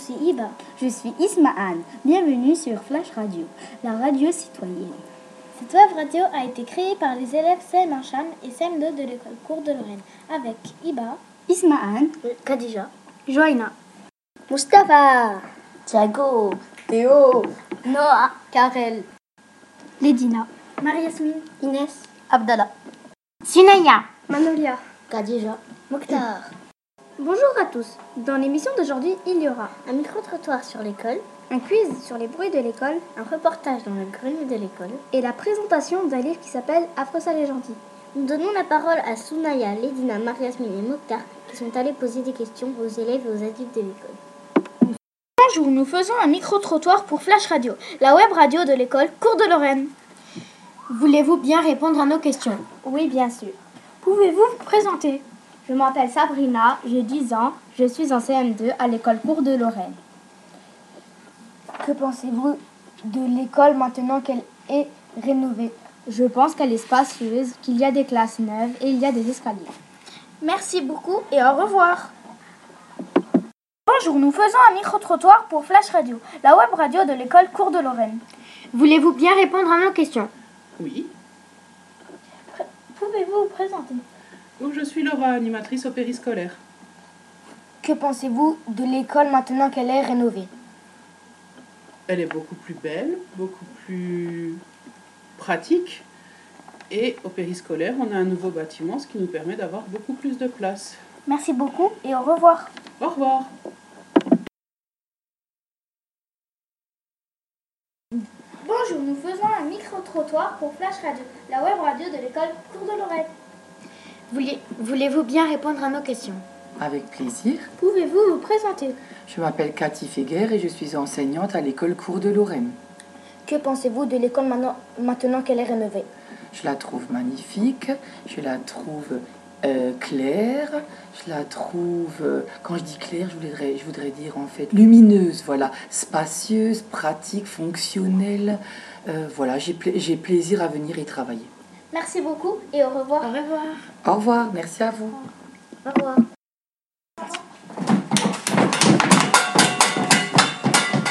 Je suis Iba. Je suis Ismahan. Bienvenue sur Flash Radio, la radio citoyenne. Cette web radio a été créée par les élèves CM1 Cham et CM2 de l'école Cour de Lorraine avec Iba, Ismahan, Khadija, Joaina, Mustapha, Thiago, Théo, Noah, Karel, Ledina, Marie-Yasmine, Inès, Abdallah, Sunaya, Manolia. Khadija, Mokhtar. Bonjour à tous. Dans l'émission d'aujourd'hui, il y aura Un micro-trottoir sur l'école, un quiz sur les bruits de l'école un reportage dans le grenier de l'école. et la présentation d'un livre qui s'appelle Affreux sale et gentil. Nous donnons la parole à Sounaya, Ledina, Mariasmine et Mokhtar qui sont allés poser des questions aux élèves et aux adultes de l'école. Bonjour, nous faisons un micro-trottoir pour Flash Radio, la web radio de l'école Cour de Lorraine. Voulez-vous bien répondre à nos questions? Oui, bien sûr. Pouvez-vous vous présenter? Je m'appelle Sabrina, j'ai 10 ans, je suis en CM2 à l'école Cour de Lorraine. Que pensez-vous de l'école maintenant qu'elle est rénovée? Je pense qu'elle est spacieuse, qu'il y a des classes neuves et il y a des escaliers. Merci beaucoup et au revoir. Bonjour, nous faisons un micro-trottoir pour Flash Radio, la web radio de l'école Cour de Lorraine. Voulez-vous bien répondre à nos questions? Oui. Pouvez-vous vous présenter? Donc je suis Laura, animatrice au périscolaire. Que pensez-vous de l'école maintenant qu'elle est rénovée? Elle est beaucoup plus belle, beaucoup plus pratique. Et au périscolaire, on a un nouveau bâtiment, ce qui nous permet d'avoir beaucoup plus de place. Merci beaucoup et au revoir. Au revoir. Bonjour, nous faisons un micro-trottoir pour Flash Radio, la web radio de l'école Cour de Lorraine. Voulez- Voulez-vous bien répondre à nos questions? Avec plaisir. Pouvez-vous vous présenter? Je m'appelle Cathy Feguer et je suis enseignante à l'école Cour de Lorraine. Que pensez-vous de l'école maintenant, qu'elle est rénovée? Je la trouve magnifique, je la trouve euh, claire, je la trouve, euh, quand je dis claire, je voudrais, je voudrais dire en fait lumineuse, voilà, spacieuse, pratique, fonctionnelle. Euh, voilà, j'ai pla- j'ai plaisir à venir y travailler. Merci beaucoup et au revoir. Au revoir. Au revoir, merci à vous. Au revoir.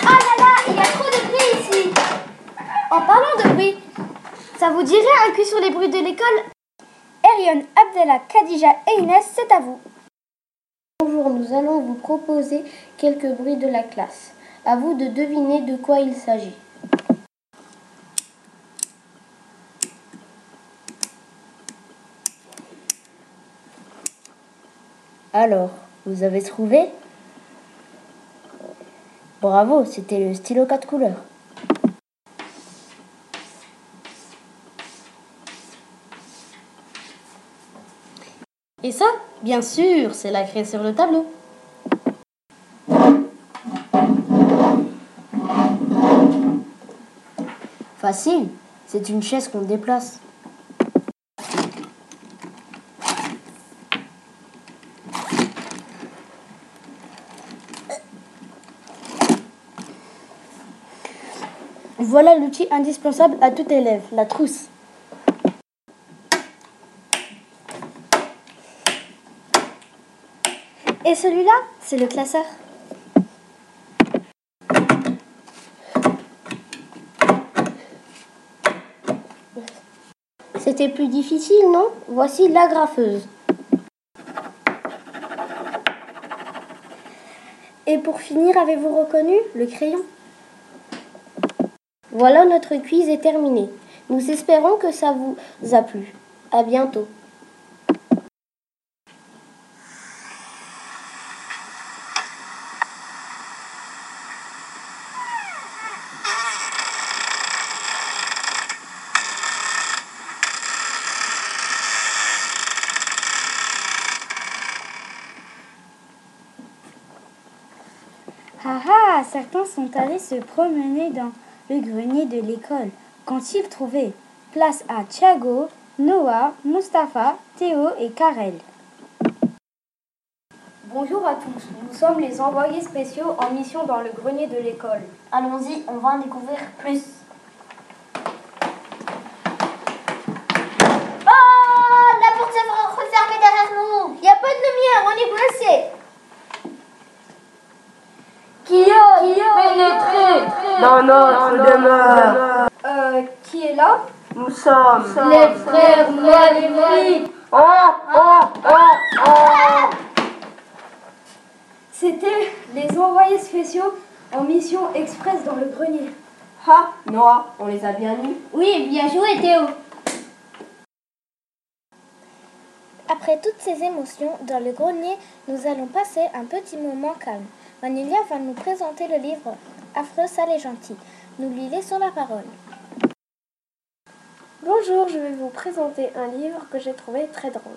Ah là là, il y a trop de bruit ici. En parlant de bruit, ça vous dirait un cul sur les bruits de l'école? Erion, Abdallah, Khadija et Inès, c'est à vous. Bonjour, nous allons vous proposer quelques bruits de la classe. À vous de deviner de quoi il s'agit. Alors, vous avez trouvé? Bravo, c'était le stylo 4 couleurs. Et ça, bien sûr, c'est la craie sur le tableau. Facile, c'est une chaise qu'on déplace. Voilà l'outil indispensable à tout élève, la trousse. Et celui-là, c'est le classeur. C'était plus difficile, non? Voici la graffeuse. Et pour finir, avez-vous reconnu le crayon? Voilà, notre quiz est terminé. Nous espérons que ça vous a plu. À bientôt. Ah ah, certains sont allés se promener dans le grenier de l'école. Qu'ont-ils trouvé Place à Thiago, Noah, Mustapha, Théo et Karel. Bonjour à tous, nous sommes les envoyés spéciaux en mission dans le grenier de l'école. Allons-y, on va en découvrir plus. Oh La porte s'est refermée derrière nous Il n'y a pas de lumière, on est coincé dans notre demeure. Euh, qui est là? Nous sommes Les frères maléfiques. Oh, oh, oh, oh. C'était les envoyés spéciaux en mission express dans le grenier. Ha, Noah, on les a bien eus. Oui, bien joué Théo. Après toutes ces émotions, dans le grenier, nous allons passer un petit moment calme. Manulia va nous présenter le livre Affreux, sale et gentil. Nous lui laissons la parole. Bonjour, je vais vous présenter un livre que j'ai trouvé très drôle,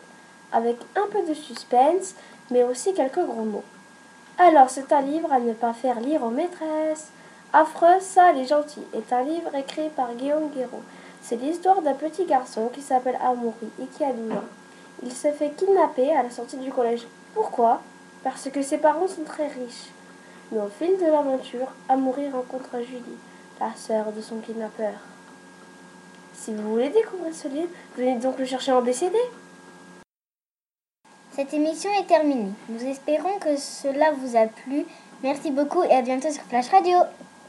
avec un peu de suspense, mais aussi quelques gros mots. Alors, c'est un livre à ne pas faire lire aux maîtresses. Affreux, sale et gentil est un livre écrit par Guillaume Guéraud. C'est l'histoire d'un petit garçon qui s'appelle Amaury et qui a 12 ans. Il se fait kidnapper à la sortie du collège. Pourquoi? Parce que ses parents sont très riches. Mais au fil de l'aventure, Amaury rencontre Julie, la sœur de son kidnappeur. Si vous voulez découvrir ce livre, venez donc le chercher en BCD. Cette émission est terminée. Nous espérons que cela vous a plu. Merci beaucoup et à bientôt sur Flash Radio.